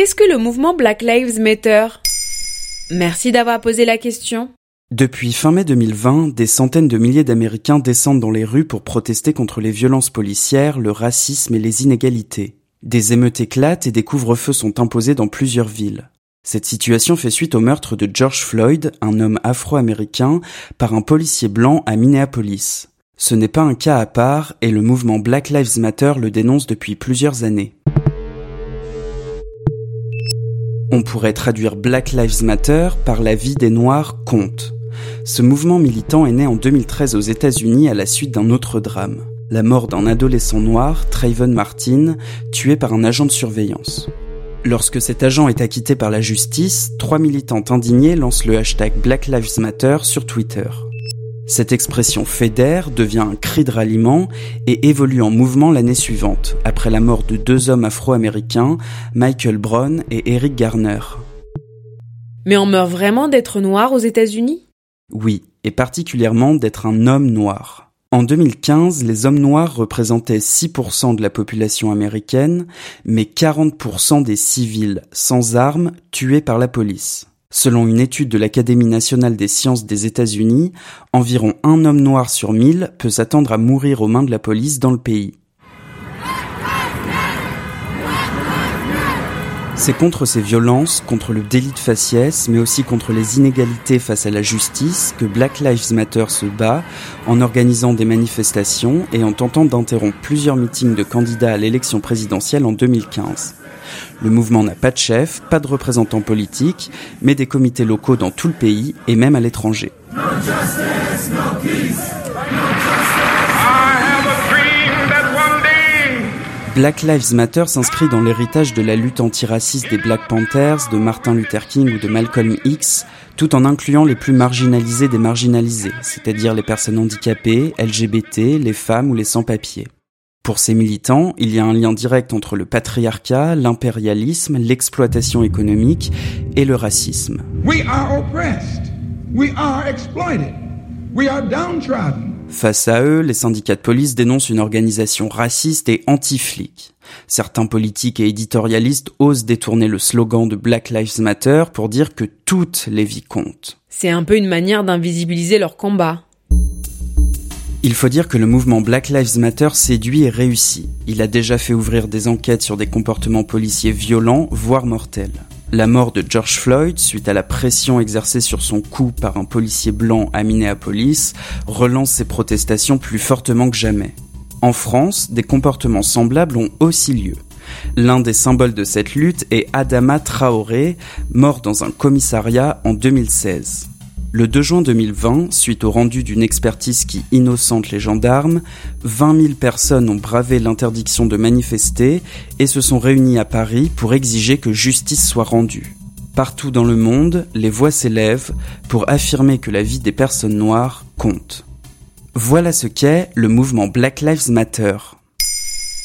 qu'est-ce que le mouvement Black Lives Matter? Merci d'avoir posé la question. Depuis fin mai 2020, des centaines de milliers d'Américains descendent dans les rues pour protester contre les violences policières, le racisme et les inégalités. Des émeutes éclatent et des couvre-feux sont imposés dans plusieurs villes. Cette situation fait suite au meurtre de George Floyd, un homme afro-américain, par un policier blanc à Minneapolis. Ce n'est pas un cas à part et le mouvement Black Lives Matter le dénonce depuis plusieurs années. On pourrait traduire Black Lives Matter par la vie des Noirs compte. Ce mouvement militant est né en 2013 aux États-Unis à la suite d'un autre drame, la mort d'un adolescent noir, Trayvon Martin, tué par un agent de surveillance. Lorsque cet agent est acquitté par la justice, trois militantes indignées lancent le hashtag Black Lives Matter sur Twitter. Cette expression fédère devient un cri de ralliement et évolue en mouvement l'année suivante, après la mort de deux hommes afro-américains, Michael Brown et Eric Garner. Mais on meurt vraiment d'être noir aux États-Unis? Oui, et particulièrement d'être un homme noir. En 2015, les hommes noirs représentaient 6% de la population américaine, mais 40% des civils sans armes tués par la police. Selon une étude de l'Académie nationale des sciences des États-Unis, environ un homme noir sur mille peut s'attendre à mourir aux mains de la police dans le pays. C'est contre ces violences, contre le délit de faciès, mais aussi contre les inégalités face à la justice que Black Lives Matter se bat en organisant des manifestations et en tentant d'interrompre plusieurs meetings de candidats à l'élection présidentielle en 2015. Le mouvement n'a pas de chef, pas de représentants politiques, mais des comités locaux dans tout le pays et même à l'étranger. Black Lives Matter s'inscrit dans l'héritage de la lutte antiraciste des Black Panthers, de Martin Luther King ou de Malcolm X, tout en incluant les plus marginalisés des marginalisés, c'est-à-dire les personnes handicapées, LGBT, les femmes ou les sans-papiers. Pour ces militants, il y a un lien direct entre le patriarcat, l'impérialisme, l'exploitation économique et le racisme. Face à eux, les syndicats de police dénoncent une organisation raciste et anti-flic. Certains politiques et éditorialistes osent détourner le slogan de Black Lives Matter pour dire que toutes les vies comptent. C'est un peu une manière d'invisibiliser leur combat. Il faut dire que le mouvement Black Lives Matter séduit et réussit. Il a déjà fait ouvrir des enquêtes sur des comportements policiers violents, voire mortels. La mort de George Floyd, suite à la pression exercée sur son cou par un policier blanc à Minneapolis, relance ses protestations plus fortement que jamais. En France, des comportements semblables ont aussi lieu. L'un des symboles de cette lutte est Adama Traoré, mort dans un commissariat en 2016. Le 2 juin 2020, suite au rendu d'une expertise qui innocente les gendarmes, 20 000 personnes ont bravé l'interdiction de manifester et se sont réunies à Paris pour exiger que justice soit rendue. Partout dans le monde, les voix s'élèvent pour affirmer que la vie des personnes noires compte. Voilà ce qu'est le mouvement Black Lives Matter.